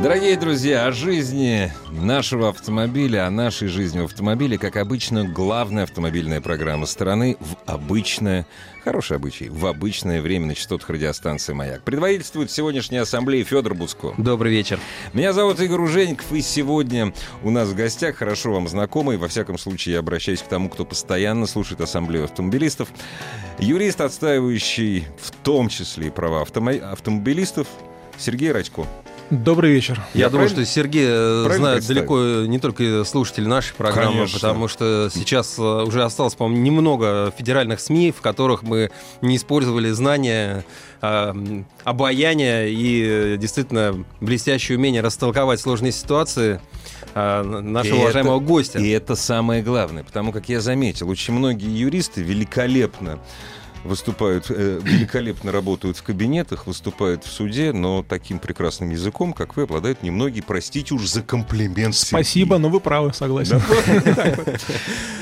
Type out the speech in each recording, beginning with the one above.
Дорогие друзья, о жизни нашего автомобиля, о нашей жизни в автомобиле, как обычно, главная автомобильная программа страны в обычное, хороший обычай, в обычное время на частотах радиостанции «Маяк». Предводительствует сегодняшней ассамблеи Федор Буцко. Добрый вечер. Меня зовут Игорь Ужеников, и сегодня у нас в гостях хорошо вам знакомый, во всяком случае я обращаюсь к тому, кто постоянно слушает ассамблею автомобилистов, юрист, отстаивающий в том числе и права автомо- автомобилистов, Сергей Радько. Добрый вечер. Я, Я думаю, правильно- что Сергей э, правильно далеко не только слушатели нашей программы, Конечно. потому что сейчас э, уже осталось, по-моему, немного федеральных СМИ, в которых мы не использовали знания, э, обаяния и э, действительно блестящее умение растолковать сложные ситуации э, нашего И уважаемого это- гостя. И это самое главное, потому как я заметил, очень многие юристы великолепно выступают, э, великолепно работают в кабинетах, выступают в суде, но таким прекрасным языком, как вы, обладают немногие. Простите уж за комплимент. Сергей. Спасибо, но вы правы, согласен.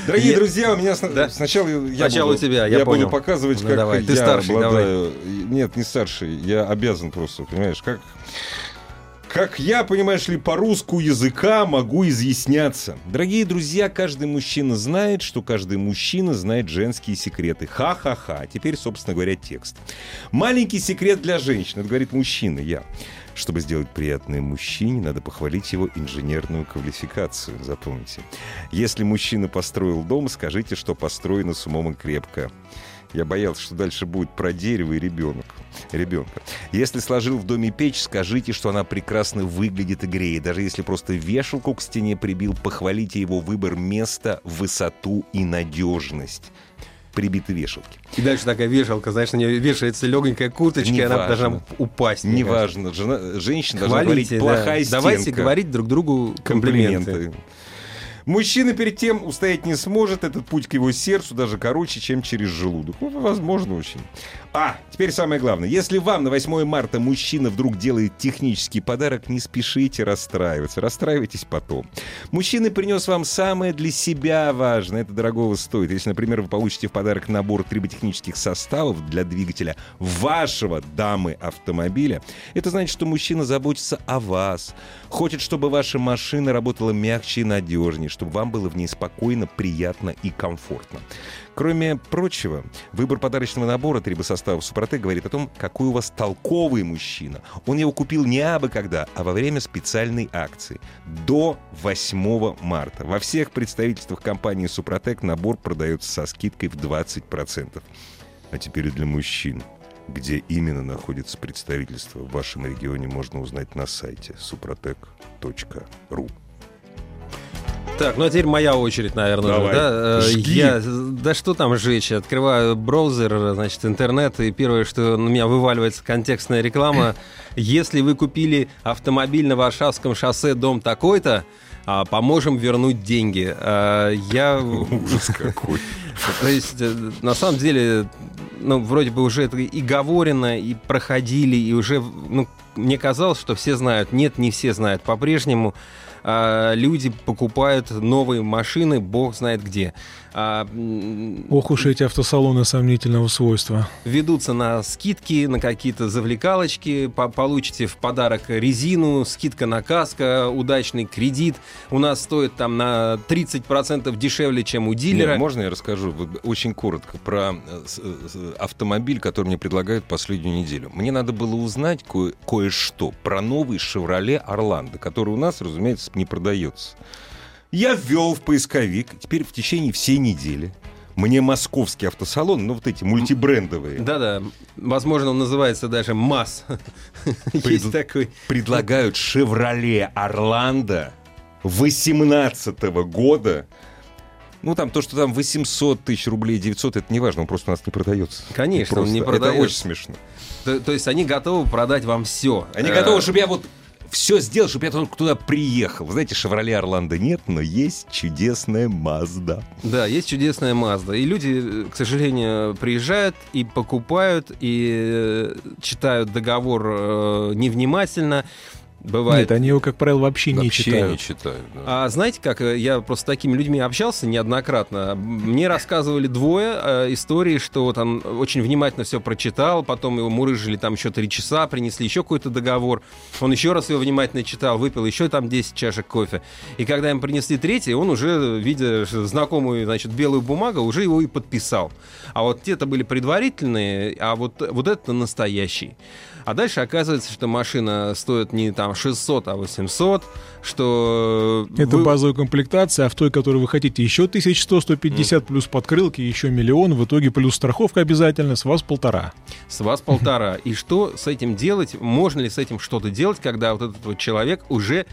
Дорогие друзья, у меня сначала я Сначала тебя, я буду показывать, Ну, как я обладаю- Нет, не старший, я обязан просто, понимаешь, как как я, понимаешь ли, по русскому языка могу изъясняться. Дорогие друзья, каждый мужчина знает, что каждый мужчина знает женские секреты. Ха-ха-ха. Теперь, собственно говоря, текст. Маленький секрет для женщин. Это говорит мужчина, я. Чтобы сделать приятное мужчине, надо похвалить его инженерную квалификацию. Запомните. Если мужчина построил дом, скажите, что построено с умом и крепко. Я боялся, что дальше будет про дерево и ребенок. ребенка. Если сложил в доме печь, скажите, что она прекрасно выглядит и греет. Даже если просто вешалку к стене прибил, похвалите его выбор места, высоту и надежность прибитой вешалки. И дальше такая вешалка, знаешь, на нее вешается легенькая курточка, и она Неважно. должна упасть. Неважно, жена, женщина должна Хвалите, говорить да. плохая Давайте стенка. говорить друг другу комплименты. комплименты. Мужчина перед тем устоять не сможет, этот путь к его сердцу даже короче, чем через желудок. Ну, возможно, очень. А, теперь самое главное. Если вам на 8 марта мужчина вдруг делает технический подарок, не спешите расстраиваться. Расстраивайтесь потом. Мужчина принес вам самое для себя важное. Это дорогого стоит. Если, например, вы получите в подарок набор триботехнических составов для двигателя вашего дамы автомобиля, это значит, что мужчина заботится о вас. Хочет, чтобы ваша машина работала мягче и надежнее, чтобы вам было в ней спокойно, приятно и комфортно. Кроме прочего, выбор подарочного набора трибосоставов Супротек говорит о том, какой у вас толковый мужчина. Он его купил не абы когда, а во время специальной акции. До 8 марта. Во всех представительствах компании Супротек набор продается со скидкой в 20%. А теперь и для мужчин. Где именно находится представительство в вашем регионе, можно узнать на сайте suprotec.ru. Так, ну а теперь моя очередь, наверное. Давай, да? Э, жги. Я, да что там жечь? Открываю браузер, значит, интернет, и первое, что на меня вываливается контекстная реклама. Если вы купили автомобиль на Варшавском шоссе, дом такой-то, а, поможем вернуть деньги. А, Я... Ужас какой. То есть, э, на самом деле, ну, вроде бы уже это и говорено, и проходили, и уже, ну, мне казалось, что все знают. Нет, не все знают. По-прежнему а, люди покупают новые машины, бог знает где. А, Ох уж эти автосалоны сомнительного свойства. ведутся на скидки, на какие-то завлекалочки, по- получите в подарок резину, скидка на каско, удачный кредит. У нас стоит там на 30% дешевле, чем у дилера. Нет, можно я расскажу вот очень коротко про э, с- с- автомобиль, который мне предлагают последнюю неделю? Мне надо было узнать кое- кое-что про новый «Шевроле Орландо», который у нас, разумеется, не продается. Я ввел в поисковик, теперь в течение всей недели мне московский автосалон, ну вот эти мультибрендовые, Да-да, возможно, он называется даже МАС. Пред- Есть такой. предлагают «Шевроле Орландо» 18 года. Ну, там то, что там 800 тысяч рублей, 900, это не важно, он просто у нас не продается. Конечно, он Просто. не Это продается. очень смешно. То, то есть они готовы продать вам все. Они готовы, чтобы я вот все сделал, чтобы я только туда приехал. Вы знаете, Шевроле Орландо нет, но есть чудесная Мазда. Да, есть чудесная Мазда. И люди, к сожалению, приезжают и покупают, и э, читают договор э, невнимательно. Бывает. Нет, они его, как правило, вообще, не Вообще читают. не читают. да. А знаете как, э, я просто с такими людьми общался неоднократно. Мне рассказывали двое э, истории, что вот он очень внимательно все прочитал, потом его мурыжили там еще три часа, принесли еще какой-то договор. Он еще раз его внимательно читал, выпил еще там 10 чашек кофе. И когда им принесли третий, он уже, видя знакомую, значит, белую бумагу, уже его и подписал. А вот те-то были предварительные, а вот, вот это настоящий. А дальше оказывается, что машина стоит не там 600, а 800, что... Это вы- базовая комплектация, а в той, которую вы хотите, еще 1100, 150 плюс подкрылки, еще миллион, в итоге плюс страховка обязательно, с вас полтора. С вас полтора. И что с этим делать? Можно ли с этим что-то делать, когда вот этот вот человек уже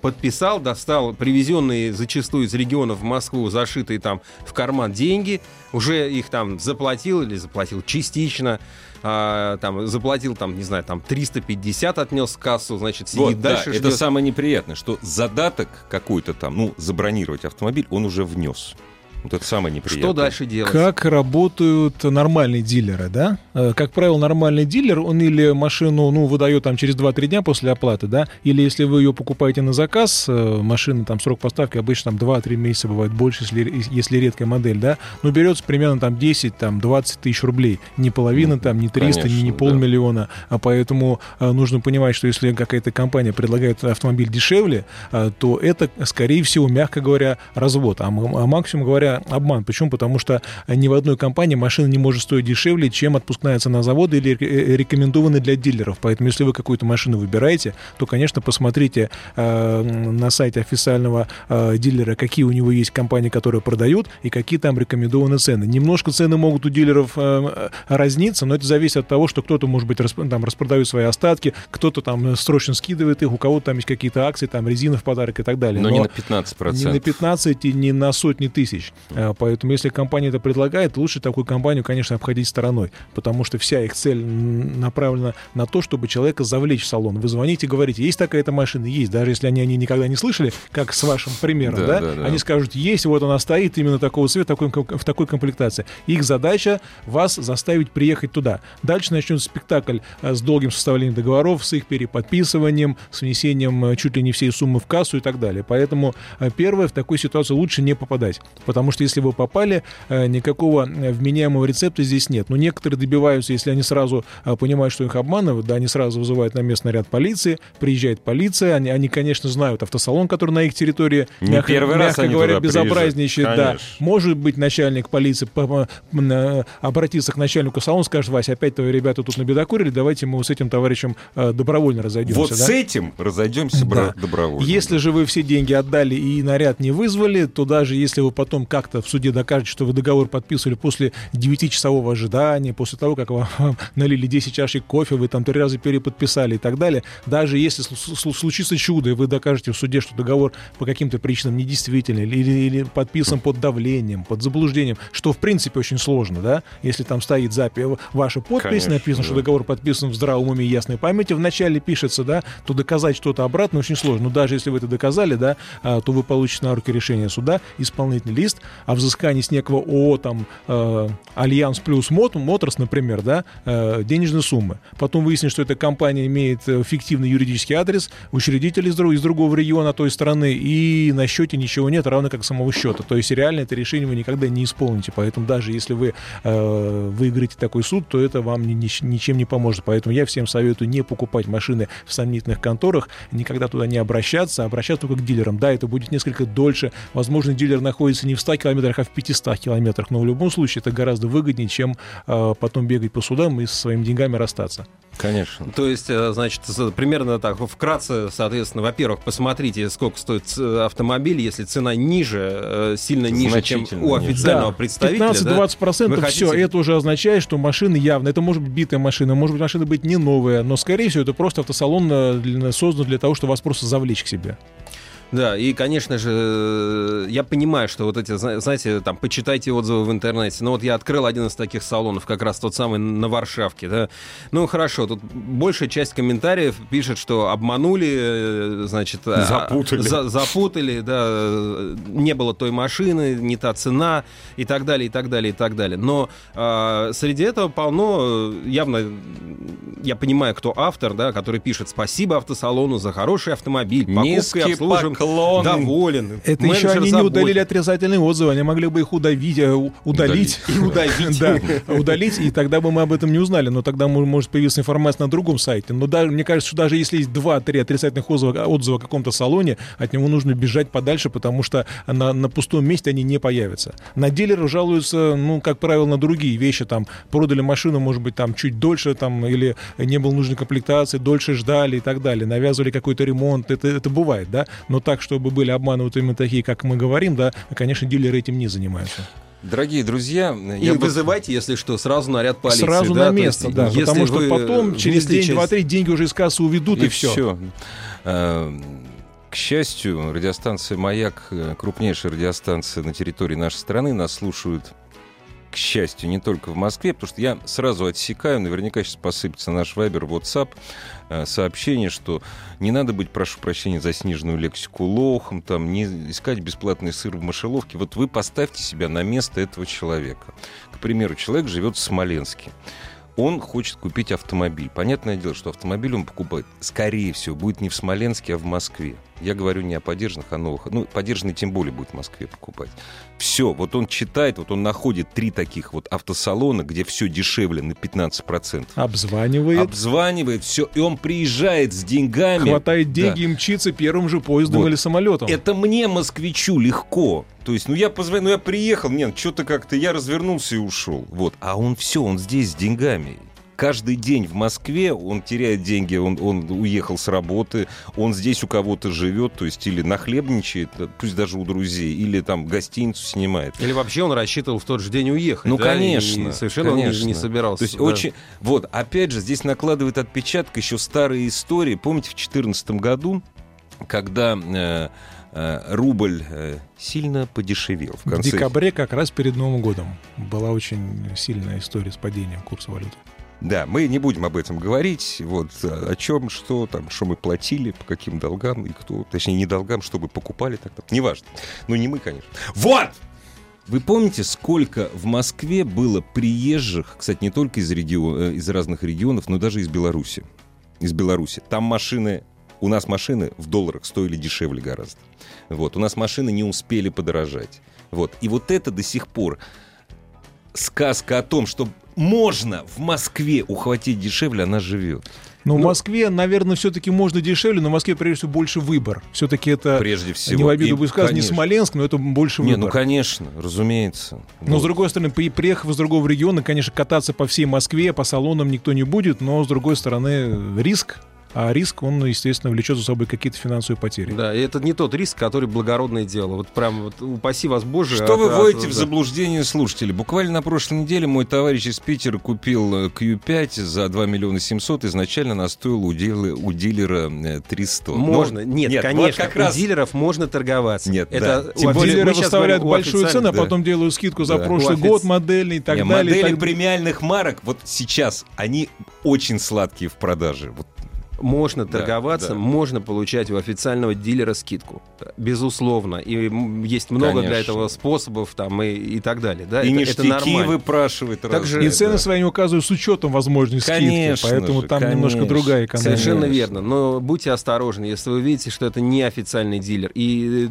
подписал, достал привезенные зачастую из регионов в Москву, зашитые там в карман деньги, уже их там заплатил или заплатил частично, а, там заплатил там, не знаю, там 350 отнес кассу, значит, сидит Вот, да, дальше, это ждет. самое неприятное, что задаток какой-то там, ну, забронировать автомобиль, он уже внес. Вот это самое неприятное. Что дальше делать? Как работают нормальные дилеры, да? Э, Как правило, нормальный дилер, он или машину, ну, выдает там через 2-3 дня после оплаты, да, или если вы ее покупаете на заказ, э, машина, там, срок поставки обычно там 2-3 месяца бывает больше, если, если редкая модель, да, но берется примерно там 10, там, 20 тысяч рублей, не половина, там, не 300, не, не конечно, да. полмиллиона, а поэтому э, нужно понимать, что если какая-то компания предлагает автомобиль дешевле, то это, скорее всего, мягко говоря, развод, а, а максимум говоря, обман. Почему? Потому что ни в одной компании машина не может стоить дешевле, чем отпускная цена завода или ре- рекомендованная для дилеров. Поэтому, если вы какую-то машину выбираете, то, конечно, посмотрите э, на сайте официального э, дилера, какие у него есть компании, которые продают, и какие там рекомендованы цены. Немножко цены могут у дилеров э, разниться, но это зависит от того, что кто-то, может быть, расп- там, распродает свои остатки, кто-то там срочно скидывает их, у кого-то там есть какие-то акции, там резина в подарок и так далее. Но не на 15%. Не на 15 и не на сотни тысяч. А, Поэтому, если компания это предлагает, лучше такую компанию, конечно, обходить стороной. Потому что вся их цель направлена на то, чтобы человека завлечь в салон. Вы звоните и говорите, есть такая-то машина? Есть. Даже если они, они никогда не слышали, как с вашим примером, Да, да, да, да. они скажут, есть, вот она стоит именно такого цвета, такой, в такой комплектации. Их задача вас заставить приехать туда. Дальше начнется спектакль э, с долгим составлением договоров, с их переподписыванием, с внесением э, чуть ли не всей суммы в кассу и так далее. Поэтому э, первое, в такую ситуацию лучше не попадать. Потому что если вы попали, э, никакого э, вменяемого рецепта здесь нет. Но некоторые добиваются, если они сразу э, понимают, что их обманывают, да, они сразу вызывают на место наряд полиции, приезжает полиция, они, они конечно, знают автосалон, который на их территории, Не мягко, первый раз мягко говоря, безобразничает, да. Конечно. Может быть, начальник полиции по- по- м, обратиться к начальнику салона, скажет, Вася, опять твои ребята тут набедокурили, давайте мы с этим товарищем добровольно разойдемся. Вот да? с этим разойдемся Да. добровольно. Если же вы все деньги отдали и наряд не вызвали, то даже если вы потом как-то в суде докажете, что вы договор подписывали после 9-часового ожидания, после того, как вам налили 10 чашек кофе, вы там три раза переподписали и так далее, даже если слу- слу- случится чудо, и вы докажете в суде, что договор по каким-то причинам недействительный или, или подписан под давлением, под заблуждением, что в принципе очень сложно, да, если там стоит запись, ваша подпись, Конечно, написано, что да. договор подписан в здравом уме и ясной памяти, в начале пишется, да, то доказать что-то обратно очень сложно. Но даже если вы это доказали, да, а, то вы получите на руки решение суда, исполнительный лист о взыскании с некого ООО, там, э, Альянс плюс Мот, Моторс, например, да, э, денежной суммы. Потом выяснится, что эта компания имеет э, фиктивный юридический адрес, учредитель из, друг- из другого региона той страны, и на счете ничего нет, равно как самого счета. То есть реально это решение вы никогда не исполните. Поэтому даже если вы э, выиграете такой суд, то это вам ни- ни- ничем не поможет. Поэтому я всем советую не покупать машины в сомнительных конторах, никогда туда не обращаться, а обращаться только к дилерам. Да, это будет несколько дольше. Возможно, дилер находится не в 100 километрах, а в 500 километрах. Но в любом случае это гораздо выгоднее, чем э, потом бегать по судам и со своими деньгами расстаться. Конечно. То есть, э, значит, примерно так, вкратце, соответственно, во-первых, посмотрите, сколько стоит ц- автомобиль, если цена ниже, э, сильно ниже, чем у ниже. официального представителя. да? 15-20 процентов Вы хотите- все, это уже означает, что машина явно, это может быть битая машина, может быть машина быть не новая, но скорее всего это просто автосалон э, создан для того, чтобы вас просто завлечь к себе. Да, и, конечно же, э, я понимаю, что вот эти, зна- знаете, там, почитайте отзывы в интернете. Ну, вот я открыл один из таких салонов, как раз тот самый на Варшавке, да. Ну, хорошо, тут большая часть комментариев пишет, что обманули, э, значит... а, Запутали. за- запутали, да, э, не было той машины, не та цена и так далее, и так далее, и так далее. Но а, среди этого полно, явно, я понимаю, кто автор, да, который пишет «Спасибо автосалону за хороший автомобиль, покупка и обслуживание». Поклон. Доволен. Это еще Менеджер они не удалили отрицательные отзывы, они могли бы их удавить, э, удалить. И удавить. Да, удалить, и тогда бы мы об этом не узнали. Но тогда мо- может появиться информация на другом сайте. Но даже, мне кажется, что даже если есть два-три отрицательных отзыва, отзыва о каком-то салоне, от него нужно бежать подальше, потому что на, на пустом месте они не появятся. На дилеров жалуются, ну, как правило, на другие вещи. Там продали машину, может быть, там чуть дольше, там, или не было нужной комплектации, дольше ждали и так далее. Навязывали какой-то ремонт. Это, это бывает, да? Но так, чтобы были обманывают именно такие, как мы говорим, да, конечно, дилеры этим не занимаются. Дорогие друзья, И я бы- вызывайте, если что, сразу наряд полиции. Сразу да, на то место, есть, да. если Потому что потом, через день, часть- два-три, деньги уже из кассы уведут, и, все. всё. Э, К счастью, радиостанция «Маяк», э, крупнейшая радиостанция на территории нашей страны, нас слушают, к счастью, не только в Москве, потому что я сразу отсекаю, наверняка сейчас посыпется наш вайбер, WhatsApp, э, сообщение, что не надо быть, прошу прощения за сниженную лексику, лохом, там, не искать бесплатный сыр в мышеловке. Вот вы поставьте себя на место этого человека. К примеру, человек живет в Смоленске. Он хочет купить автомобиль. Понятное дело, что автомобиль он покупает, скорее всего, будет не в Смоленске, а в Москве. Я говорю не о поддержанных, а новых. Ну, поддержанный тем более будет в Москве покупать. Все, вот он читает, вот он находит три таких вот автосалона, где все дешевле на 15%. Обзванивает, Обзванивает все, и он приезжает с деньгами. хватает деньги Да. и мчится первым же поездом Вот. или самолетом. Это мне, москвичу, легко. То есть, ну я позвонил, ну я приехал, нет, что-то как-то, я развернулся и ушел. Вот. А он все, он здесь с деньгами. Каждый день в Москве он теряет деньги, он, он уехал с работы, он здесь у кого-то живет, то есть или нахлебничает, э, пусть даже у друзей, или там гостиницу снимает. Или вообще он рассчитывал в тот же день уехать. Ну, да, и конечно, совершенно он не- конечно. не собирался. То есть да. очень... Вот, опять же, здесь накладывает отпечаток еще старые истории. Помните, в 2014 году, когда э, э, рубль э, сильно подешевел в В конце... декабре, как раз перед Новым годом, была очень сильная история с падением курса валюты. Да, мы не будем об этом говорить. Вот э, о чем, что там, что мы платили, по каким долгам и кто, точнее не долгам, чтобы покупали тогда. Неважно. Ну не мы, конечно. Вот. Вы помните, сколько в Москве было приезжих, кстати, не только из, регион, э, из разных регионов, но даже из Беларуси. Из Беларуси. Там машины, у нас машины в долларах стоили дешевле гораздо. Вот, у нас машины не успели подорожать. Вот, и вот это до сих пор сказка о том, что можно в Москве ухватить дешевле, она живет. Но Ну- в Москве, наверное, все-таки можно дешевле, но в Москве, прежде всего, больше выбор. Все-таки это, Прежде всего. не в обиду будет сказано, не. Смоленск, но это больше Не, выбор. ну конечно, разумеется. Но, Вот. с другой стороны, при- приехав из другого региона, конечно, кататься по всей Москве, по салонам никто не будет, но, с другой стороны, риск. А риск, он, естественно, влечет за собой какие-то финансовые потери. Да, и это не тот риск, который благородное дело. Вот прям вот упаси вас Боже. Что от- вы от- вводите в да. заблуждение слушателей? Буквально на прошлой неделе мой товарищ из Питера купил э, Q5 за 2 миллиона 700. Изначально она стоила у, дилы- у дилера э, 300. Но- Можно, нет, вот конечно, как раз... у дилеров можно торговаться. Нет, это да. у Тем Вот более дилеры выставляют большую цену, а да. потом делают скидку за Да. прошлый офиц- год, модельный и так Не, далее. модели так- премиальных марок вот сейчас, они очень сладкие в продаже. Вот Можно Да, торговаться, да. можно получать у официального дилера скидку. Безусловно. И есть много для Конечно. этого способов там, и, и так далее. Да? и это, ништяки это нормально. выпрашивает. Также- разные, И цены да. свои указывают с учетом возможной скидки. Конечно Поэтому же, там немножко конечно. другая экономия. Совершенно верно. Но будьте осторожны, если вы видите, что это не официальный дилер. И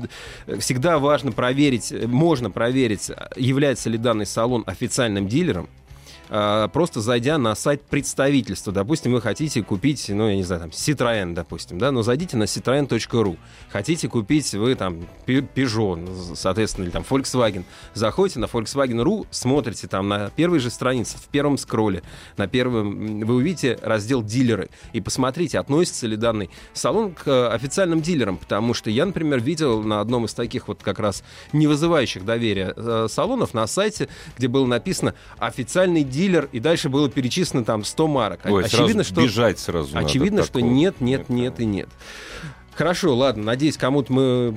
э, всегда важно проверить, можно проверить, является ли данный салон официальным дилером. А, Просто зайдя на сайт представительства, допустим, вы хотите купить, ну, я не знаю, там, Citroën, допустим, да, но зайдите на citroen.ru. Хотите купить вы там Peugeot, соответственно, или там Volkswagen. Заходите на Volkswagen.ru, смотрите там на первой же странице, в первом скролле, на первом, вы увидите раздел «Дилеры» и посмотрите, относится ли данный салон к э, официальным дилерам, потому что я, например, видел на одном из таких вот как раз не вызывающих доверия э, салонов на сайте, где было написано «Официальный дилер», и дальше было перечислено там 100 марок. Ой, Очевидно, сразу что... бежать сразу Очевидно, что такого. нет, нет, нет и нет. Хорошо, ладно, надеюсь, кому-то мы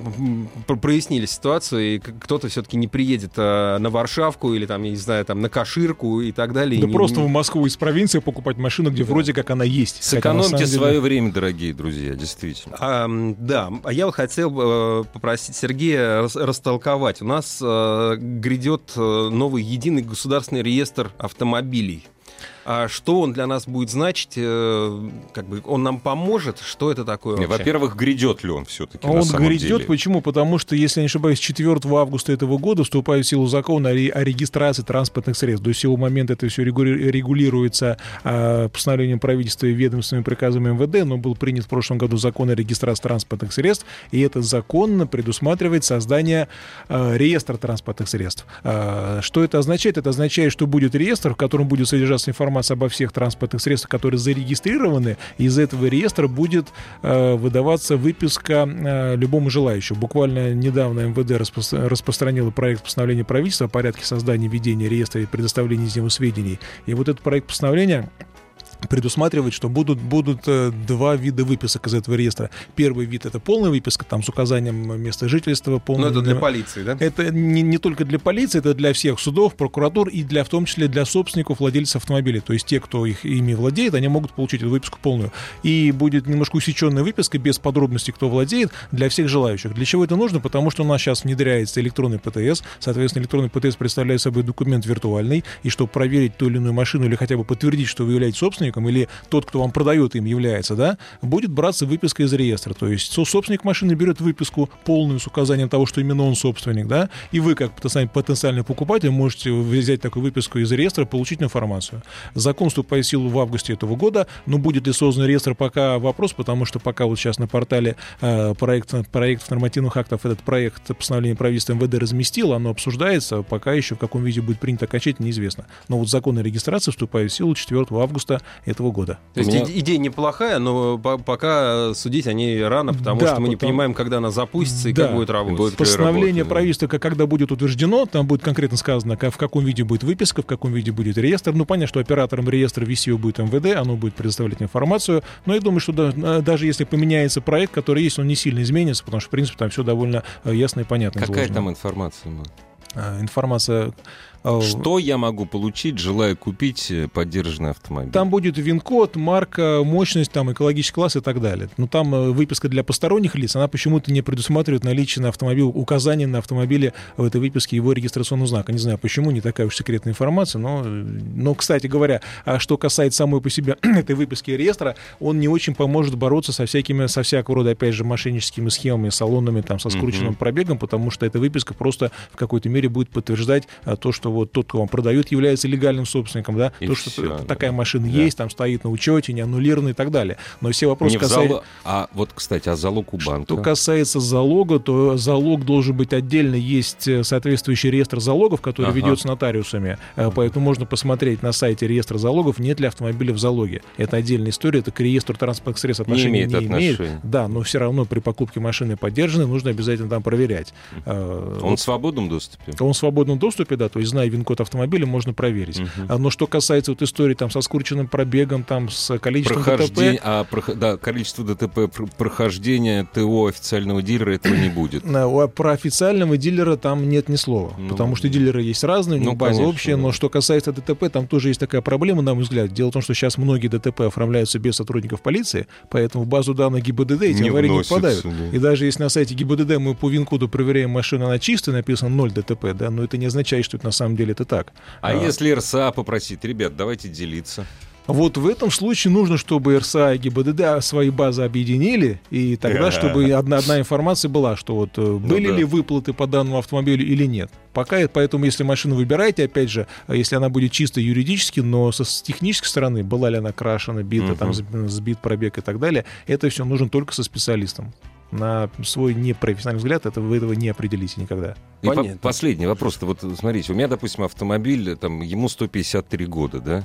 прояснили ситуацию, и кто-то все-таки не приедет а, на Варшавку или там, я не знаю, там на Каширку и так далее. Да не- просто не- в Москву из провинции покупать машину, где вроде как она есть. Сэкономьте деле- свое время, дорогие друзья, действительно. А, да, а я вот хотел э, попросить Сергея рас- растолковать. У нас э, грядет э, новый единый государственный реестр автомобилей. А что он для нас будет значить? э, как бы он нам поможет? Что это такое? Вообще? Во-первых, грядет ли он все-таки А на Он самом грядет, деле? почему? Потому что, если я не ошибаюсь, 4 августа этого года вступает в силу закон о, ре- о регистрации транспортных средств. До сего момента это все регулируется а, постановлением правительства и ведомственными приказами МВД, но был принят в прошлом году закон о регистрации транспортных средств, и этот закон предусматривает создание а, реестра транспортных средств. Что это означает? Это означает, что будет реестр, в котором будет содержаться информация обо всех транспортных средствах, которые зарегистрированы, и из этого реестра будет э, выдаваться выписка э, любому желающему. Буквально недавно МВД распро- распространило проект постановления правительства о порядке создания ведения реестра и предоставления из него сведений. И вот этот проект постановления предусматривает, что будут, будут э, два вида выписок из этого реестра. Первый вид — это полная выписка, там с указанием места жительства. Ну, полным это для полиции, да? это не, не только для полиции, это для всех судов, прокуратур и для, в том числе для собственников, владельцев автомобилей. То есть те, кто их ими владеет, они могут получить эту выписку полную. И будет немножко усеченная выписка без подробностей, кто владеет, для всех желающих. Для чего это нужно? Потому что у нас сейчас внедряется электронный ПТС. Соответственно, электронный ПТС представляет собой документ виртуальный. И чтобы проверить ту или иную машину или хотя бы подтвердить, что вы являетесь собственником, или тот, кто вам продает им, является, да, будет браться выписка из реестра. То есть со- собственник машины берет выписку полную с указанием того, что именно он собственник, да, и вы, как потенциальный- покупатель, можете взять такую выписку из реестра, получить информацию. Закон вступает в силу в августе этого года, но будет ли создан реестр, пока вопрос, потому что пока вот сейчас на портале э, проект, проектов нормативных актов этот проект постановления правительства МВД разместил, оно обсуждается, пока еще в каком виде будет принято окончательно, неизвестно. Но вот закон о регистрации вступает в силу 4 августа этого года. То есть меня- иде- идея неплохая, но по- пока судить о ней рано, потому Да, что мы не потому- понимаем, когда она запустится и Да. как будет работать. Будет Постановление работать, да. правительства, как- когда будет утверждено, там будет конкретно сказано, ка- в каком виде будет выписка, в каком виде будет реестр. Ну, понятно, что оператором реестра VCO будет МВД, оно будет предоставлять информацию. Но я думаю, что да- э, даже если поменяется проект, который есть, он не сильно изменится, потому что, в принципе, там все довольно э, ясно и понятно. Какая изложено. там информация? ну? Э, Информация... э, Что я могу получить, желая купить э, поддержанный автомобиль? Там будет ВИН-код, марка, мощность, там, экологический класс и так далее. Но там э, выписка для посторонних лиц, она почему-то не предусматривает наличие на автомобиле, указание на автомобиле в этой выписке его регистрационного знака. Не знаю, почему, не такая уж секретная информация, но, но кстати говоря, а что касается самой по себе этой выписки реестра, он не очень поможет бороться со всякими, со всякого рода, опять же, мошенническими схемами, салонами, там, со скрученным пробегом, потому что эта выписка просто в какой-то мере будет подтверждать то, что вот тот, кто вам продает, является легальным собственником, да, И то, что всё, т- да. такая машина Да. есть, там стоит на учете, не аннулирована и так далее. Но все вопросы Не касаются... зало- А вот, кстати, а залог у банка? Что касается залога, то залог должен быть отдельно. Есть э, соответствующий реестр залогов, который Ага. ведется нотариусами. Э, Поэтому можно посмотреть на сайте реестра залогов, нет ли автомобиля в залоге. Это отдельная история, это к реестру транспортных средств Не отношения имеет отношения. Да, но все равно при покупке машины поддержанной нужно обязательно там проверять. Э, Он в свободном доступе? он в свободном доступе, да, то есть, зная ВИН-код автомобиля, можно проверить. А, Но что касается вот истории там со скрученным пробегом, там с количеством Прохождение, ДТП, а, прох- да, количество ДТП, пр- прохождение ТО официального дилера этого не будет. про официального дилера там нет ни слова, Ну, потому что дилеры есть разные, у них ну, база конечно, общая, да. но что касается ДТП, там тоже есть такая проблема, на мой взгляд. Дело в том, что сейчас многие ДТП оформляются без сотрудников полиции, поэтому в базу данных ГИБДД эти Не аварии не попадают. да. И даже если на сайте ГИБДД мы по ВИН-коду проверяем машину, она чистая, написано 0 ДТП, да, но это не означает, что это на самом деле это так. А если РСА попросить, ребят, давайте делиться. Вот в этом случае нужно, чтобы РСА и ГИБДД свои базы объединили, и тогда, чтобы одна, одна информация была, что вот э, были да. ли выплаты по данному автомобилю или нет. Пока, это- поэтому, если машину выбираете, опять же, а если она будет чисто юридически, но со, с технической стороны, была ли она крашена, бита, там, сб- сбит пробег и так далее, это все нужно только со специалистом. На свой непрофессиональный взгляд это, вы этого не определите никогда. И по- последний вопрос-то, вот смотрите, у меня, допустим, автомобиль, там, ему 153 года, да?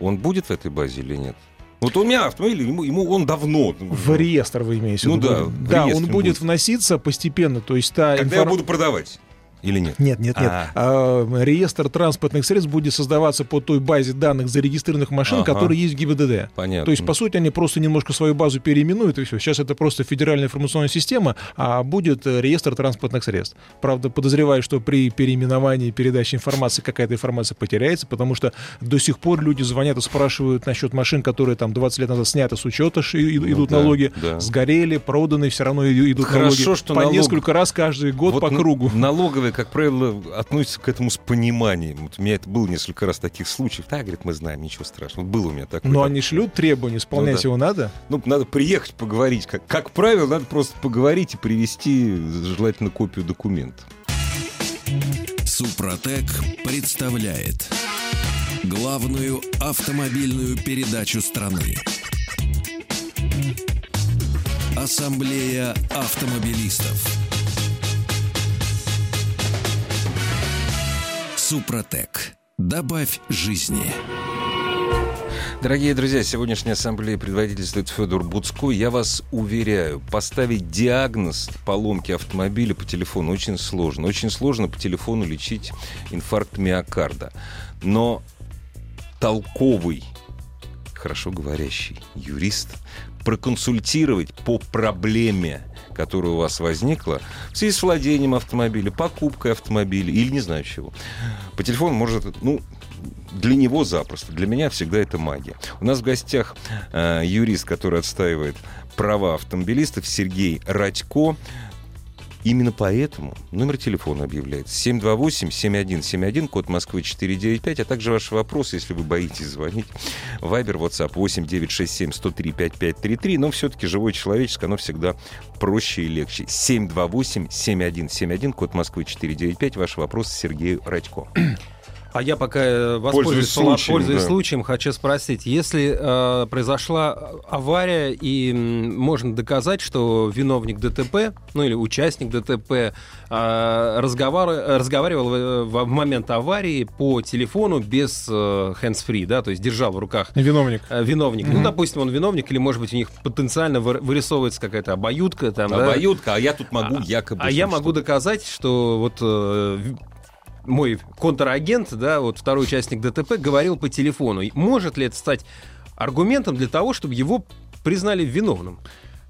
Он будет в этой базе или нет? Вот у меня автомобиль, ему, ему он давно. В реестр вы имеете в Ну виду? да, в Да, реестр он будет. будет вноситься постепенно, то есть та Когда я информ- буду продавать. Или нет? Нет, нет, нет. А. А, реестр транспортных средств будет создаваться по той базе данных зарегистрированных машин, Ага. которые есть в ГИБДД. Понятно. То есть, по сути, они просто немножко свою базу переименуют, и все. Сейчас это просто федеральная информационная система, а будет э, реестр транспортных средств. Правда, подозреваю, что при переименовании и передаче информации какая-то информация потеряется, потому что до сих пор люди звонят и спрашивают насчет машин, которые там 20 лет назад сняты с учета, и- идут да, налоги, да. сгорели, проданы, все равно идут Хорошо, налоги. что по налог- несколько раз каждый год Вот по кругу. Налоговые, как правило, относятся к этому с пониманием. Вот у меня это было несколько раз таких случаев. Да, говорит, мы знаем, ничего страшного. Вот был у меня такой. Но да. они шлют требования, исполнять Ну да. его надо. Ну, надо приехать поговорить. Как, как правило, надо просто поговорить и привести желательно копию документа. Супротек представляет главную автомобильную передачу страны. Ассамблея автомобилистов. Супротек. Добавь жизни. Дорогие друзья, сегодняшняя ассамблея предводительствует Федор Буцко. Я вас уверяю, поставить диагноз поломки автомобиля по телефону очень сложно. Очень сложно по телефону лечить инфаркт миокарда. Но толковый, хорошо говорящий юрист проконсультировать по проблеме, которая у вас возникла в связи с владением автомобиля, покупкой автомобиля или не знаю чего. По телефону может, ну, для него запросто. Для меня всегда это магия. У нас в гостях э, юрист, который отстаивает права автомобилистов, Сергей Радько. Именно поэтому номер телефона объявляется 728-7171, код Москвы 495, а также ваши вопросы, если вы боитесь звонить. Вайбер, WhatsApp 8967 103 5533, но все-таки живое человеческое, оно всегда проще и легче. 728-7171, код Москвы 495, ваши вопросы Сергею Радько. А я пока э, Пользуясь воспользуюсь, случаем, пользуясь да. случаем, хочу спросить, если э, произошла авария и м, можно доказать, что виновник ДТП, ну или участник ДТП, э, разговар- разговаривал э, в, в момент аварии по телефону без э, hands-free, да, то есть держал в руках Виновник. э, виновник. Ну, допустим, он виновник, или, может быть, у них потенциально вы- вырисовывается какая-то обоюдка. Там, да? Обоюдка, а я тут могу А- якобы... А я могу доказать, что вот э, мой контрагент, да, вот второй участник ДТП, говорил по телефону. Может ли это стать аргументом для того, чтобы его признали виновным?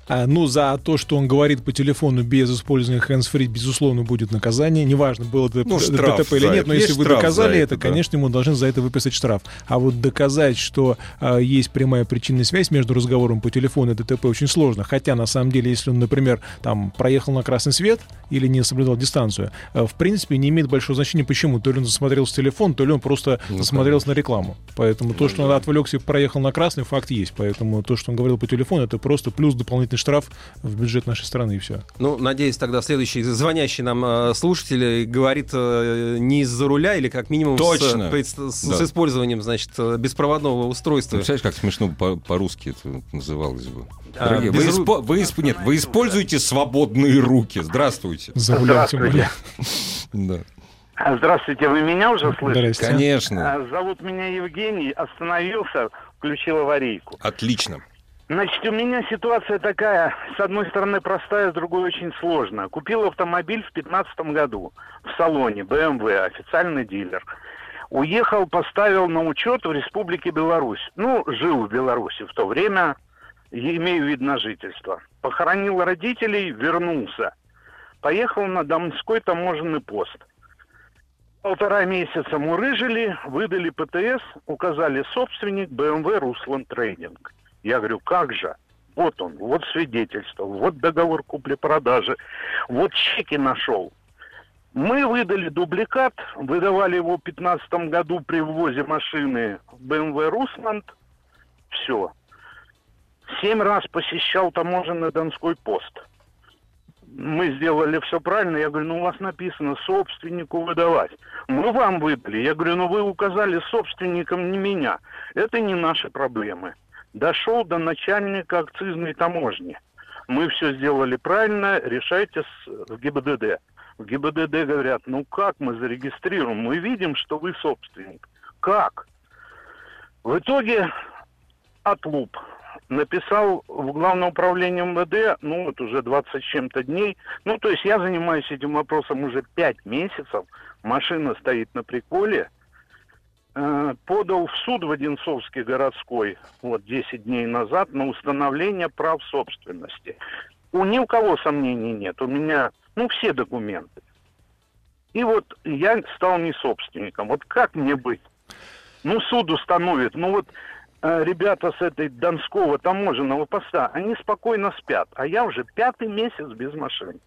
А, ну, за то, что он говорит по телефону без использования hands-free, безусловно, будет наказание. Неважно, было это Ну, штраф ДТП или нет, но если вы доказали за это, это, да. конечно, ему должны за это выписать штраф. А вот доказать, что а, есть прямая причинная связь между разговором по телефону и ДТП очень сложно. Хотя, на самом деле, если он, например, там, проехал на красный свет или не соблюдал дистанцию, а, в принципе, не имеет большого значения, почему. То ли он засмотрелся в телефон, то ли он просто Ну, засмотрелся на рекламу. Поэтому то, что он отвлекся и проехал на красный, факт есть. Поэтому то, что он говорил по телефону, это просто плюс дополнительный штраф в бюджет нашей страны и все. Ну, надеюсь, тогда следующий звонящий нам э, слушатель говорит э, не из-за руля или как минимум с, Точно. с, с Да. использованием, значит, э, беспроводного устройства. Представляешь, как смешно по- по-русски это называлось бы. А, Дорогие, вы, без ру- испо- вы исп- нет, вы используете свободные руки. Здравствуйте. За рулем тем более. Да. Здравствуйте, вы меня уже слышите? Конечно. Зовут меня Евгений, остановился, включил аварийку. Отлично. Значит, у меня ситуация такая, с одной стороны простая, с другой очень сложная. Купил автомобиль в 2015 году в салоне BMW, официальный дилер. Уехал, поставил на учет в Республике Беларусь. Ну, жил в Беларуси в то время, имею вид на жительство. Похоронил родителей, вернулся. Поехал на Донской таможенный пост. Полтора месяца мурыжили, выдали ПТС, указали собственник BMW Руслан Трейдинг. Я говорю, как же? Вот он, вот свидетельство, вот договор купли-продажи, вот чеки нашел. Мы выдали дубликат, выдавали его в 2015 году при ввозе машины BMW Русланд. Все. Семь раз посещал таможенный Донской пост. Мы сделали все правильно. Я говорю, ну у вас написано собственнику выдавать. Мы вам выдали. Я говорю, ну вы указали собственникам не меня. Это не наши проблемы. Дошел до начальника акцизной таможни. Мы все сделали правильно, решайте с, в ГИБДД. В ГИБДД говорят, ну как мы зарегистрируем? Мы видим, что вы собственник. Как? В итоге отлуп. написал в Главное управление МВД, ну вот уже 20 с чем-то дней. Ну, то есть я занимаюсь этим вопросом уже 5 месяцев. Машина стоит на приколе. Э, подал в суд в Одинцовский городской вот 10 дней назад на установление прав собственности. У ни у кого сомнений нет. У меня, ну, все документы. И вот я стал не собственником. Вот как мне быть? Ну, суд установит. Ну, вот э, ребята с этой Донского таможенного поста, они спокойно спят. А я уже пятый месяц без машины.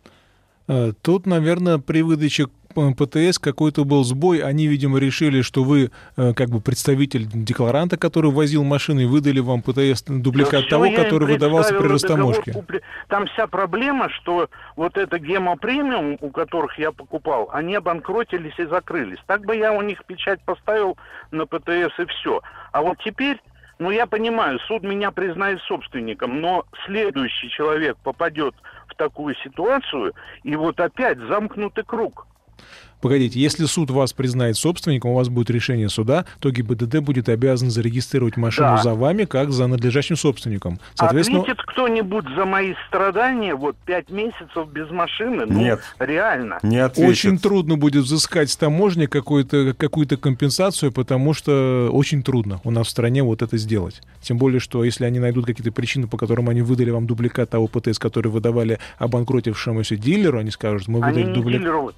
Э, тут, наверное, при выдаче ПТС какой-то был сбой. Они, видимо, решили, что вы э, как бы представитель декларанта, который возил машины, и выдали вам ПТС дубликат Да того, который выдавался при договор растаможке. купли- Там вся проблема, что вот это гемопремиум, у которых я покупал, они обанкротились и закрылись. Так бы я у них печать поставил на ПТС и все. А вот теперь, ну я понимаю, суд меня признает собственником, но следующий человек попадет в такую ситуацию, и вот опять замкнутый круг. Погодите, если суд вас признает собственником, у вас будет решение суда, то ГИБДД будет обязан зарегистрировать машину Да. за вами как за надлежащим собственником. Соответственно, Ответит кто-нибудь за мои страдания, вот пять месяцев без машины? Ну, Нет. реально. Не ответит. очень трудно будет взыскать с таможни какую-то какую-то компенсацию, потому что очень трудно у нас в стране вот это сделать. Тем более, что если они найдут какие-то причины, по которым они выдали вам дубликат того ПТС, который выдавали обанкротившемуся дилеру, они скажут, мы выдали дубликат.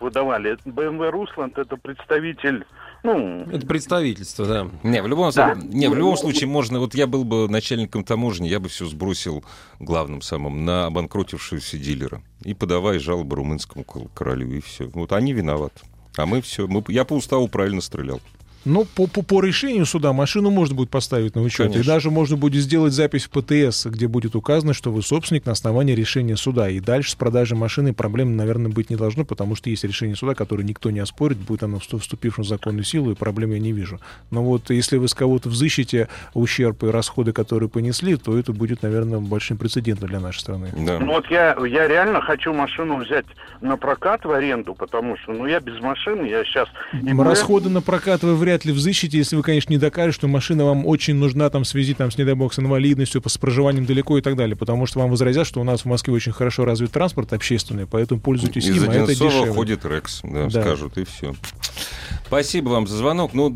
Выдавали. BMW Русланд это представитель, ну, Это представительство, да. Не, в любом, Да. не, в любом случае можно... Вот я был бы начальником таможни, я бы все сбросил главным самым на обанкротившегося дилера. И подавай жалобы румынскому королю, и все. Вот они виноваты. А мы все... Мы, я по уставу правильно стрелял. Ну, по, по, по решению суда машину можно будет поставить на учет. И Конечно. даже можно будет сделать запись в ПТС, где будет указано, что вы собственник на основании решения суда. И дальше с продажей машины проблем, наверное, быть не должно, потому что есть решение суда, которое никто не оспорит, будет оно всту- вступившим в законную силу, и проблем я не вижу. Но вот если вы с кого-то взыщете ущерб и расходы, которые понесли, то это будет, наверное, большим прецедентом для нашей страны. Да. ну вот я, я реально хочу машину взять на прокат в аренду, потому что, ну, я без машины, я сейчас... Расходы на прокат вы вряд ли взыщете, если вы, конечно, не докажете, что машина вам очень нужна там, в связи там, с, не дай бог, с инвалидностью, с проживанием далеко и так далее. Потому что вам возразят, что у нас в Москве очень хорошо развит транспорт общественный, поэтому пользуйтесь Из им, а это дешевле. ходит Рекс, да, Да. скажут, и все. Спасибо вам за звонок. Ну,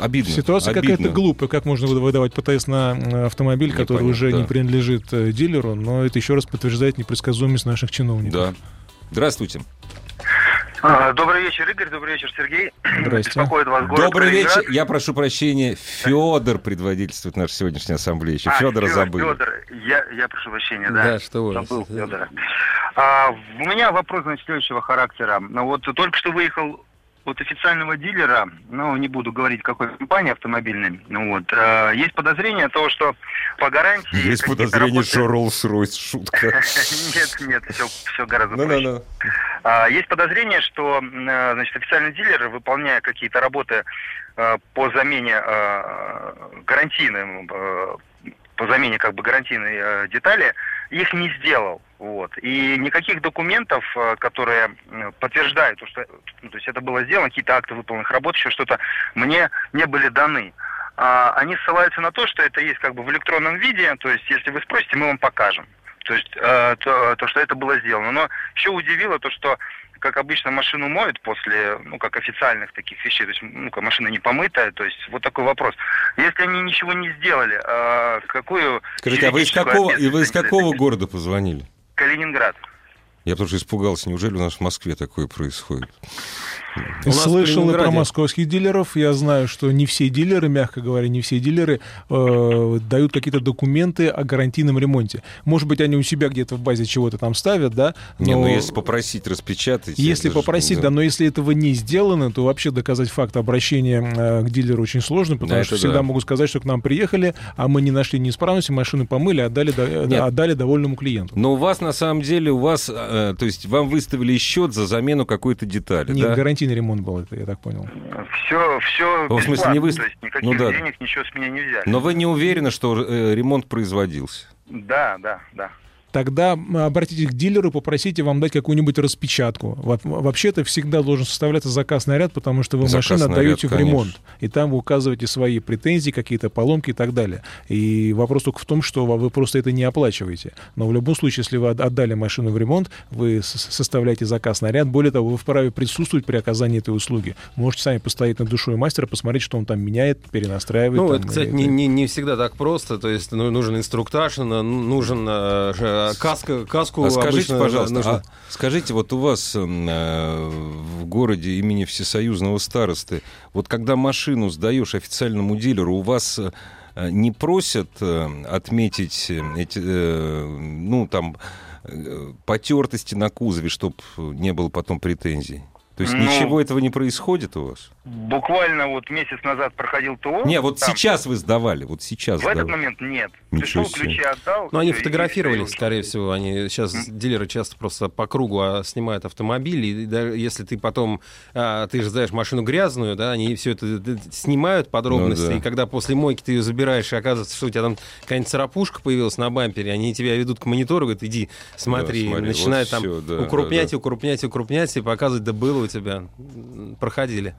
обидно. Ситуация обидно. какая-то глупая. Как можно выда- выдавать ПТС на э, автомобиль, который Непонятно, уже да. не принадлежит э, дилеру, но это еще раз подтверждает непредсказуемость наших чиновников. Да. Здравствуйте. А, Добрый вечер, Игорь. Добрый вечер, Сергей. Здрасте. Беспокоит вас город Добрый Калининград. вечер. Я прошу прощения. Федор предводительствует нашу сегодняшнюю ассамблею. Еще А, Федора Фё- забыли. Фёдор, я, я прошу прощения, да. Да, что вы. Забыл Федора. А, у меня вопрос значит, следующего характера. Ну, вот только что выехал от официального дилера, ну, не буду говорить, какой компании автомобильной, ну, вот, э, есть подозрение того, что по гарантии... Есть подозрение, работы- что Роллс-Ройс. Шутка. Нет, нет, все, все гораздо Ну, проще. А, Есть подозрение, что э, значит, официальный дилер, выполняя какие-то работы э, по замене э, гарантийным, по замене как бы гарантийной детали, их не сделал. Вот. И никаких документов, которые подтверждают, то, что ну, то есть это было сделано, какие-то акты выполненных работ, еще что-то, мне не были даны. А, Они ссылаются на то, что это есть как бы в электронном виде, то есть если вы спросите, мы вам покажем. То есть э, то, то, что это было сделано. Но еще удивило то, что как обычно машину моют после, ну, как официальных таких вещей, то есть, ну, машина не помытая, то есть, вот такой вопрос. Если они ничего не сделали, а какую... Скажите, а вы из какого, и вы из какого города позвонили? Калининград. Я тоже испугался. Неужели у нас в Москве такое происходит? У Слышал и про московских дилеров. Я знаю, что не все дилеры, мягко говоря, не все дилеры э, дают какие-то документы о гарантийном ремонте. Может быть, они у себя где-то в базе чего-то там ставят, да? Не, ну но- если попросить распечатать... Если попросить, да, но если этого не сделано, то вообще доказать факт обращения э, к дилеру очень сложно, потому Да, что всегда да. могут сказать, что к нам приехали, а мы не нашли неисправности, машину помыли, отдали, э, Нет. отдали довольному клиенту. Но у вас, на самом деле, у вас... э, то есть вам выставили счет за замену какой-то детали, Нет, да? гарантийный ремонт был, это я так понял. Все, все Ну, в смысле, не вы- то есть никаких ну да. денег, ничего с меня не взяли. Но вы не уверены, что э, ремонт производился? Да, да, да. Тогда обратитесь к дилеру, попросите вам дать какую-нибудь распечатку. Вообще-то всегда должен составляться заказ ряд, потому что вы Заказ машину отдаете в ремонт. конечно. И там вы указываете свои претензии, какие-то поломки и так далее. И вопрос только в том, что вы просто это не оплачиваете. Но в любом случае, если вы от- отдали машину в ремонт, вы составляете заказ на ряд. Более того, вы вправе присутствовать при оказании этой услуги. Можете сами постоять над душой мастера, посмотреть, что он там меняет, перенастраивает. Ну, там, это, кстати, и- не, не, не всегда так просто. То есть ну, нужен инструктаж, ну, нужен э, каска, каску А скажите, пожалуйста, нужно- а скажите, вот у вас э, в городе имени Всесоюзного старосты, вот когда машину сдаешь официальному дилеру, у вас э, не просят э, отметить э, эти, э, ну, там, э, потертости на кузове, чтобы не было потом претензий? То есть Ну, ничего этого не происходит у вас? Буквально вот месяц назад проходил ТО. Не, вот там. сейчас вы сдавали, вот сейчас В этот сдавали. момент нет. Ничего Пришел, себе. ключи отдал. Ну, они всё, и- фотографировали, и всё, и скорее всего. Они сейчас дилеры часто просто по кругу а, снимают автомобили. И даже если ты потом, а, ты же сдаешь машину грязную, да, они все это д- снимают подробности. Ну да. И когда после мойки ты ее забираешь, и оказывается, что у тебя там какая-нибудь царапушка появилась на бампере, они тебя ведут к монитору, говорят, иди, смотри, смотри, начинают вот там всё, да, укрупнять, да, укрупнять, укрупнять и показывать, да было у тебя. Проходили.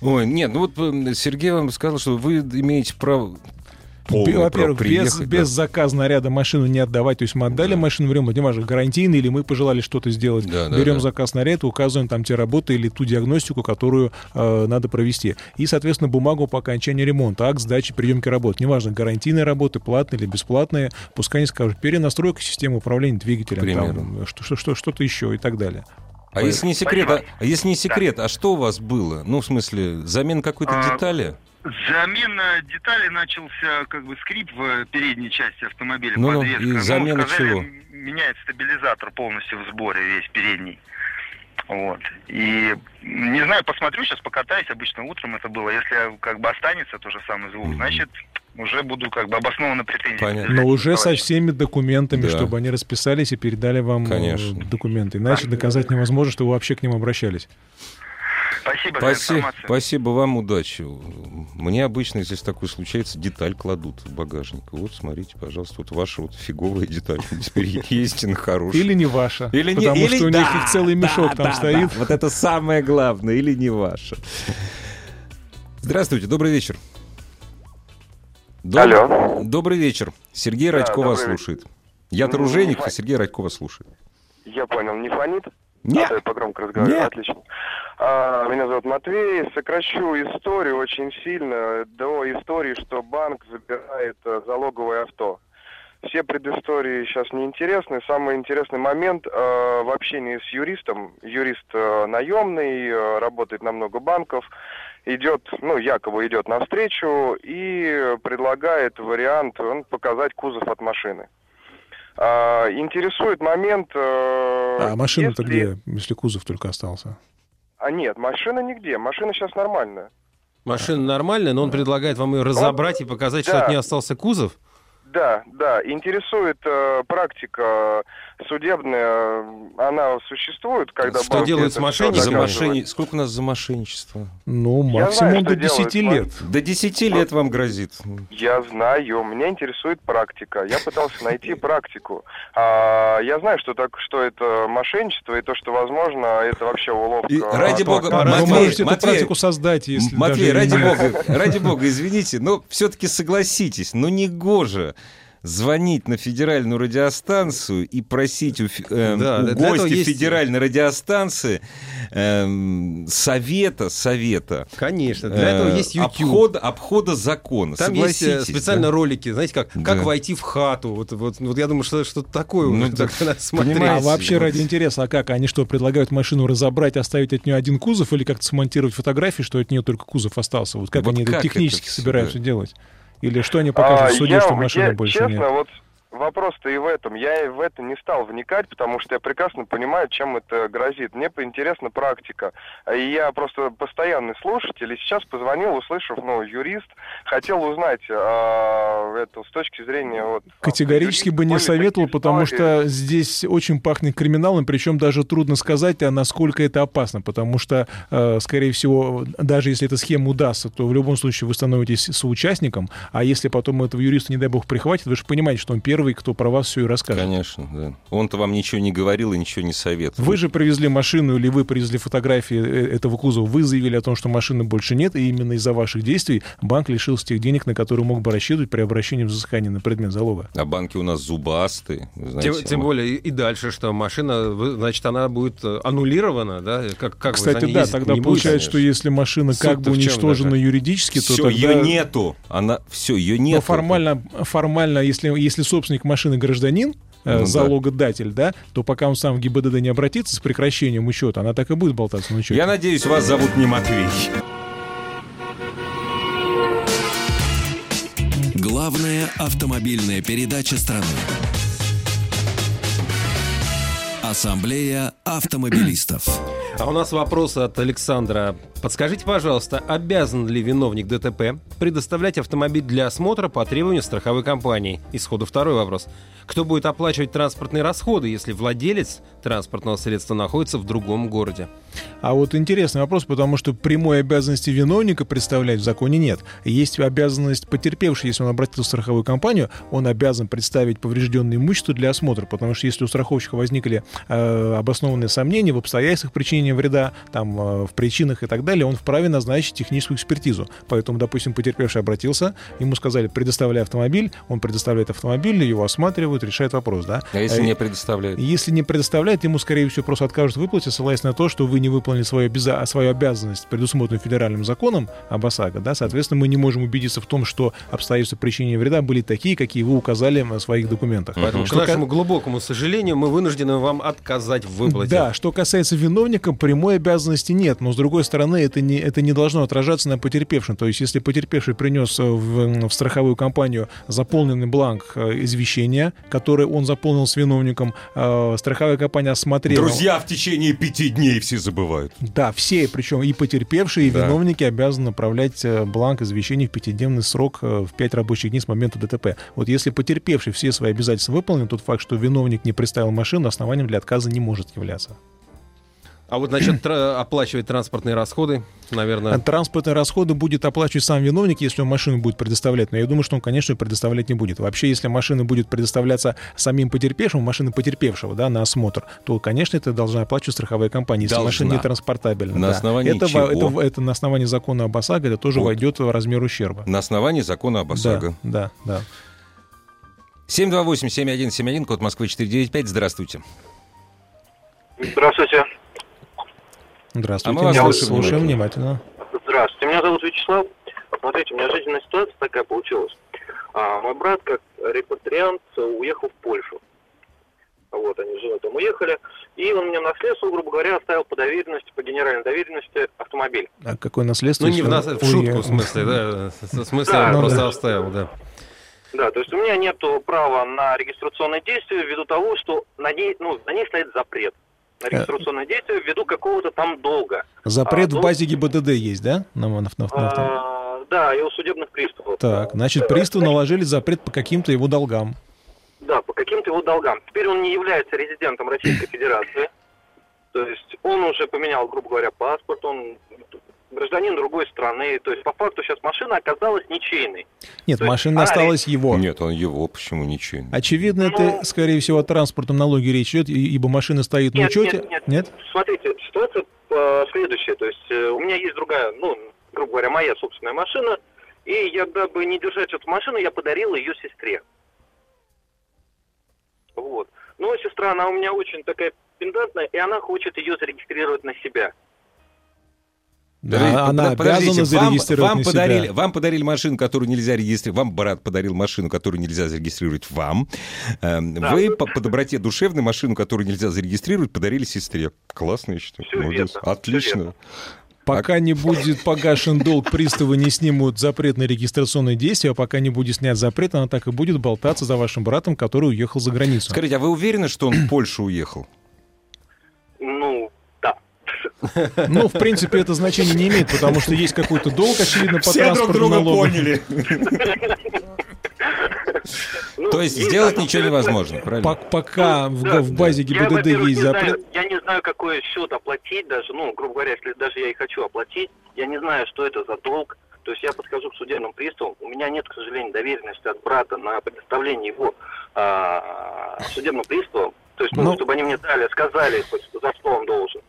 Ой, нет, ну вот э, Сергей вам сказал, что вы имеете право... Во-первых, без, да. без заказа наряда машину не отдавать. То есть мы отдали машину в ремонт, неважно, гарантийный или мы пожелали что-то сделать. Да, да, Берем да. заказ на ряд, указываем там те работы или ту диагностику, которую э, надо провести. И, соответственно, бумагу по окончании ремонта, акт сдачи, приемки работ. Неважно, гарантийные работы, платные или бесплатные. Пускай они скажут, перенастройка системы управления двигателем, там, что, что, что, что-то еще и так далее. А если не секрет, а, а если не секрет, а что у вас было? Ну, в смысле, замен какой-то А, детали? Замена деталей начался как бы скрип в передней части автомобиля. Ну, ну, подвеска. и замена сказали, чего? Меняет стабилизатор полностью в сборе, весь передний. Вот. И не знаю, посмотрю, сейчас покатаюсь. Обычно утром это было. Если как бы останется то же самый звук, значит, уже буду как бы обоснованно претензии. Понятно. Но уже со всеми документами, Да. чтобы они расписались и передали вам э, Конечно. документы. Иначе доказать невозможно, что вы вообще к ним обращались. Спасибо за Спасибо, информацию. спасибо вам, удачи. Мне обычно, если такое случается, деталь кладут в багажник. Вот, смотрите, пожалуйста, вот ваша вот фиговая деталь. Теперь ездите на хорошую. Или не ваша. Или не- потому или- что у да, них их целый мешок да, там да, стоит. да. Вот это самое главное, или не ваше. Здравствуйте, добрый вечер. Доб- Алло. Добрый вечер. Сергей Да, Радько вас слушает. Я Ну, а Сергей Радько вас слушает. Я понял, не фонит? Нет. А я погромко разговариваю. Нет. Отлично. А, меня зовут Матвей. Сокращу историю очень сильно до истории, что банк забирает э, залоговое авто. Все предыстории сейчас неинтересны. Самый интересный момент э, в общении с юристом. Юрист э, наемный, э, работает на много банков, идет, ну, якобы идет навстречу и предлагает вариант он, показать кузов от машины. А, интересует момент... э, А машина-то если- где, если кузов только остался? А нет, машина нигде. Машина сейчас нормальная. Машина нормальная, но он предлагает вам ее разобрать и показать, что да. от нее остался кузов. Да, да. Интересует э, практика судебная. Она существует, когда Что делают с мошенниками? Мошенни- Сколько у нас за мошенничество? Ну, максимум знаю, до что делают 10 лет. До 10 лет вам грозит. Я знаю, меня интересует практика. Я пытался найти практику. А, я знаю, что так, что это мошенничество и то, что возможно, это вообще уловка. И ради бога, Вы Матвей, можете эту Матвей, практику создать, если Матвей, даже ради бога, ради бога, извините, но все-таки согласитесь, ну не гоже звонить на федеральную радиостанцию и просить у, эм, Да, у этого гостя есть- федеральной радиостанции эм, совета, совета. Конечно, для этого э, есть YouTube. Обхода, обхода закона. Там есть э, специально да? ролики, знаете, как, Да. как войти в хату. Вот, вот, вот я думаю, что что-то такое Ну уже так надо смотреть. А вообще ради интереса, а как? Они что, предлагают машину разобрать, оставить от нее один кузов или как-то смонтировать фотографии, что от нее только кузов остался? Вот как Вот они как это технически это собираются делать? Или что они покажут А, в суде, я- что машины я, больше честно, нет? вот вопрос-то и в этом. Я и в это не стал вникать, потому что я прекрасно понимаю, чем это грозит. Мне интересна практика. А И я просто постоянный слушатель, и сейчас позвонил, услышав, ну, юрист, хотел узнать а, это с точки зрения вот... Категорически бы не советовал, потому что здесь очень пахнет криминалом, причем даже трудно сказать, а насколько это опасно, потому что, э, скорее всего, даже если эта схема удастся, то в любом случае вы становитесь соучастником, а если потом этого юриста, не дай бог, прихватит, вы же понимаете, что он первый первый, кто про вас все и расскажет. Конечно, да. Он-то вам ничего не говорил и ничего не советовал. Вы же привезли машину или вы привезли фотографии э, этого кузова, вы заявили о том, что машины больше нет, и именно из-за ваших действий банк лишился тех денег, на которые мог бы рассчитывать при обращении взыскания на предмет залога. А банки у нас зубастые. знаете. Тем, тем более и, дальше, что машина, значит, она будет э, аннулирована, да? Как, как Кстати, да, тогда получается, что если машина как Суд-то бы уничтожена да, так? юридически, то Все, тогда... ее нету. Она, все, ее Но нету. формально, формально если, если собственник машины гражданин, э, Ну да. залогодатель, да, то пока он сам в ГИБДД не обратится с прекращением учета, она так и будет болтаться на учете. Я надеюсь, вас зовут не Матвей. Главная автомобильная передача страны. Ассамблея автомобилистов. А у нас вопрос от Александра. Подскажите, пожалуйста, обязан ли виновник ДТП предоставлять автомобиль для осмотра по требованию страховой компании? И сходу второй вопрос. Кто будет оплачивать транспортные расходы, если владелец транспортного средства находится в другом городе? А вот интересный вопрос, потому что прямой обязанности виновника представлять в законе нет. Есть обязанность потерпевший, если он обратился в страховую компанию, он обязан представить поврежденное имущество для осмотра, потому что если у страховщика возникли э, обоснованные сомнения в обстоятельствах причинения вреда, там, э, в причинах и так далее, он вправе назначить техническую экспертизу. Поэтому, допустим, потерпевший обратился, ему сказали, предоставляй автомобиль, он предоставляет автомобиль, его осматривают, решает вопрос, да? А если Э, не предоставляют? если не предоставляет, ему, скорее всего, просто откажут в выплате, ссылаясь на то, что вы не выполнили свою, обяза- свою обязанность, предусмотренную федеральным законом об ОСАГО. Да? Соответственно, мы не можем убедиться в том, что обстоятельства причинения вреда были такие, какие вы указали в своих документах. Поэтому, Что к нашему глубокому сожалению, мы вынуждены вам отказать в выплате. Да, что касается виновника, прямой обязанности нет, но с другой стороны, это не, это не должно отражаться на потерпевшем. То есть, если потерпевший принес э, в, в страховую компанию заполненный бланк э, извещения, который он заполнил с виновником, э, страховая компания осмотрела... Друзья в течение пяти дней все забывают. Да, все, причем и потерпевшие, и Да. виновники обязаны направлять э, бланк извещения в пятидневный срок э, в пять рабочих дней с момента ДТП. Вот если потерпевший все свои обязательства выполнил, тот факт, что виновник не представил машину, основанием для отказа не может являться. А вот насчет тра- оплачивать транспортные расходы, наверное... А Транспортные расходы будет оплачивать сам виновник, если он машину будет предоставлять. Но я думаю, что он, конечно, предоставлять не будет. Вообще, если машина будет предоставляться самим потерпевшим, машина потерпевшего, да, на осмотр, то, конечно, это должна оплачивать страховая компания, если Должна. машина не транспортабельна. На да. основании это, чего? это, это на основании закона об ОСАГО, это тоже Вот. войдет в размер ущерба. На основании закона об ОСАГО. Да, да, да. 728-7171, код Москвы 495. Здравствуйте. Здравствуйте. Здравствуйте. А мы вас слушаем слушаем внимательно. Здравствуйте. Меня зовут Вячеслав. Смотрите, у меня жизненная ситуация такая получилась. А, мой брат, как репатриант, уехал в Польшу. Вот, они с женой там уехали. И он мне наследство, грубо говоря, оставил по доверенности, по генеральной доверенности автомобиль. А какое наследство? Ну, не в, нас, в шутку, в смысле, да. В смысле, Да, он ну просто да. оставил, да. Да, то есть у меня нет права на регистрационное действие ввиду того, что на ней, ну, на ней стоит запрет. На регистрационное действие ввиду какого-то там долга. Запрет А, в ну- базе ГИБДД есть, да? На, на- на- на- на- А, да, и у судебных приставов. Так, значит, приставы наложили запрет по каким-то его долгам. Да, по каким-то его долгам. Теперь он не является резидентом Российской Федерации. То есть он уже поменял, грубо говоря, паспорт, он гражданин другой страны. То есть по факту сейчас машина оказалась ничейной. Нет, То есть машина она осталась его. Нет, он его, почему ничего? Очевидно, это, Ну- скорее всего, о транспортном налоге речь идет, ибо машина стоит на Нет, учете. нет, нет. Смотрите, ситуация э, следующая. То есть э, у меня есть другая, ну, грубо говоря, моя собственная машина. И я, дабы не держать эту машину, я подарил ее сестре. Вот. Но сестра, она у меня очень такая пендантная, и она хочет ее зарегистрировать на себя. Да, она Подождите, обязана вам- зарегистрировать вам, на себя. подарили, вам подарили машину, которую нельзя регистрировать. Вам брат подарил машину, которую нельзя зарегистрировать вам. Эм, Да. Вы по, по доброте душевной машину, которую нельзя зарегистрировать, подарили сестре. Классно, я считаю. Всё Молодец. верно, Отлично. верно. Пока не будет погашен долг, приставы не снимут запрет на регистрационные действия, а пока не будет снят запрет, она так и будет болтаться за вашим братом, который уехал за границу. Скажите, а вы уверены, что он в Польшу уехал? Ну. Ну, в принципе, это значение не имеет, потому что есть какой-то долг, очевидно, по транспортному налогу. Ну, То есть сделать так. ничего невозможно, правильно? Пока в, Да, в базе Я, ГИБДД во-первых, есть запрет. я не знаю, какой счет оплатить даже, ну, грубо говоря, если даже я и хочу оплатить, я не знаю, что это за долг. То есть я подхожу к судебным приставам, у меня нет, к сожалению, доверенности от брата на предоставление его а, судебным приставам, то есть, ну, Ну, чтобы они мне дали, сказали, хоть за что он должен.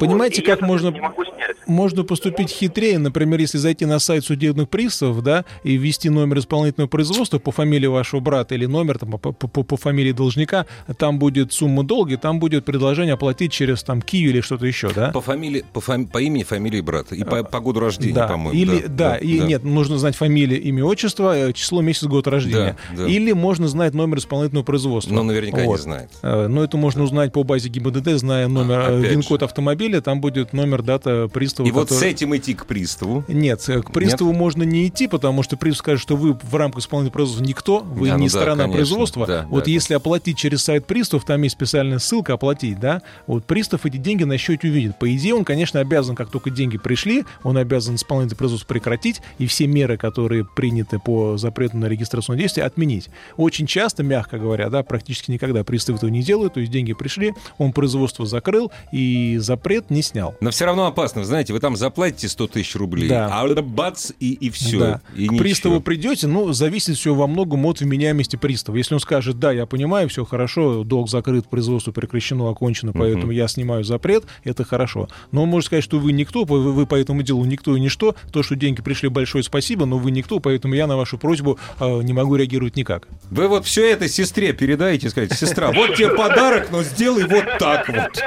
Понимаете, Вот. Как можно- соответственно, Не могу снять. Можно поступить хитрее, например, если зайти на сайт судебных приставов, да, и ввести номер исполнительного производства по фамилии вашего брата или номер там, по, по- по фамилии должника, там будет сумма долга, и там будет предложение оплатить через там Киви или что-то еще, да? По фамилии, по, фами- по имени, фамилии брата. И по, по году рождения, да. по-моему. Или, да, и нет, нужно знать фамилию, имя, отчество, э, число, месяц, год рождения. Да, да. Или можно знать номер исполнительного производства. Но наверняка не Вот. знает. Э, Но это можно узнать по базе ГИБДД, зная номер, э, опять ВИН-код автомобиля, там будет номер, дата пристава. И вот с который- этим идти к приставу. Нет, э, к приставу можно не идти, потому что пристав скажет, что вы в рамках исполнительного производства никто, вы Да, ну не да, сторона конечно, производства. да, вот да. если оплатить через сайт приставов, там есть специальная ссылка «Оплатить», да, вот пристав эти деньги на счете увидит. По идее, он, конечно, обязан, как только деньги пришли, он обязан исполнительное производство прекратить и все меры, которые приняты по запрету на регистрационное действие, отменить. Очень часто, мягко говоря, да, практически никогда приставы этого не делают, то есть деньги пришли, он производство закрыл и запрет не снял. Но все равно опасно. Знаете, вы там заплатите 100 тысяч рублей, Да. а это бац, и, и все. Да. И К ничего. приставу придете, ну, зависит все во многом от вменяемости пристава. Если он скажет, да, я понимаю, все хорошо, долг закрыт, производство прекращено, окончено, поэтому я снимаю запрет, это хорошо. Но он может сказать, что вы никто, вы, вы по этому делу никто и ничто, то, что деньги пришли, большое спасибо, но вы никто, поэтому я на вашу просьбу э, не могу реагировать никак. Вы вот все это сестре передайте, сказать, сестра, вот тебе подарок, но сделай вот так вот.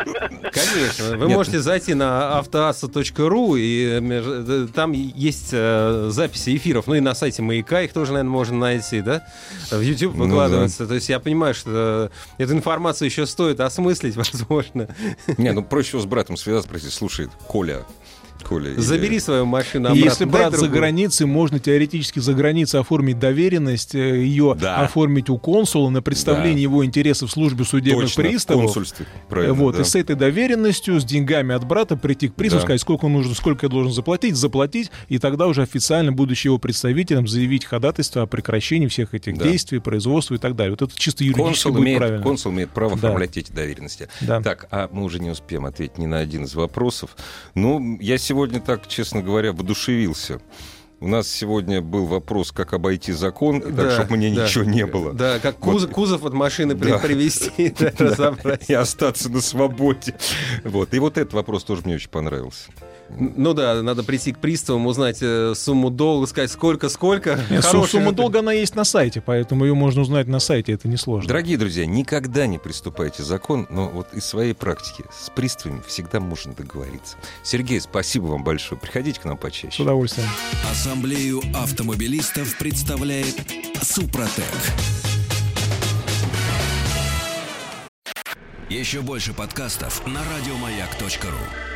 Конечно. Вы Нет. Можете зайти на автоасса.ру, и э, э, там есть э, записи эфиров. Ну и на сайте Маяка их тоже, наверное, можно найти, да? В YouTube Ну выкладывается. То есть я понимаю, что эту информацию еще стоит осмыслить, возможно. Не, ну проще с братом связаться, спросить, слушай, Коля, Коля. Забери свою машину И обратно. если дай брать за другую. границей, можно теоретически за границей оформить доверенность, э, ее Да. оформить у консула на представление Да. его интересов в службе судебных Точно, приставов. консульстве. Правильно, вот, да. и с этой доверенностью, с деньгами от брата прийти к приставу, Да. сказать, сколько нужно, сколько я должен заплатить, заплатить, и тогда уже официально, будучи его представителем, заявить ходатайство о прекращении всех этих Да. действий, производства и так далее. Вот это чисто юридически Консул будет имеет, правильно. консул имеет право Да. оформлять эти доверенности. Да. Так, а мы уже не успеем ответить ни на один из вопросов. Ну, я сегодня так, честно говоря, воодушевился. У нас сегодня был вопрос, как обойти закон, так, Да, чтобы мне да. ничего не было. Да, как кузов, кузов от машины Да. привезти, да, разобрать. И остаться на свободе. Вот. И вот этот вопрос тоже мне очень понравился. Ну да, надо прийти к приставам, узнать э, сумму долга, сказать, сколько-сколько. Сумма долга, она есть на сайте, поэтому ее можно узнать на сайте, это несложно. Дорогие друзья, никогда не приступайте закон, но вот из своей практики с приставами всегда можно договориться. Сергей, спасибо вам большое. Приходите к нам С почаще. удовольствием. Ассамблею автомобилистов представляет Супротек. Еще больше подкастов на радиомаяк.ру.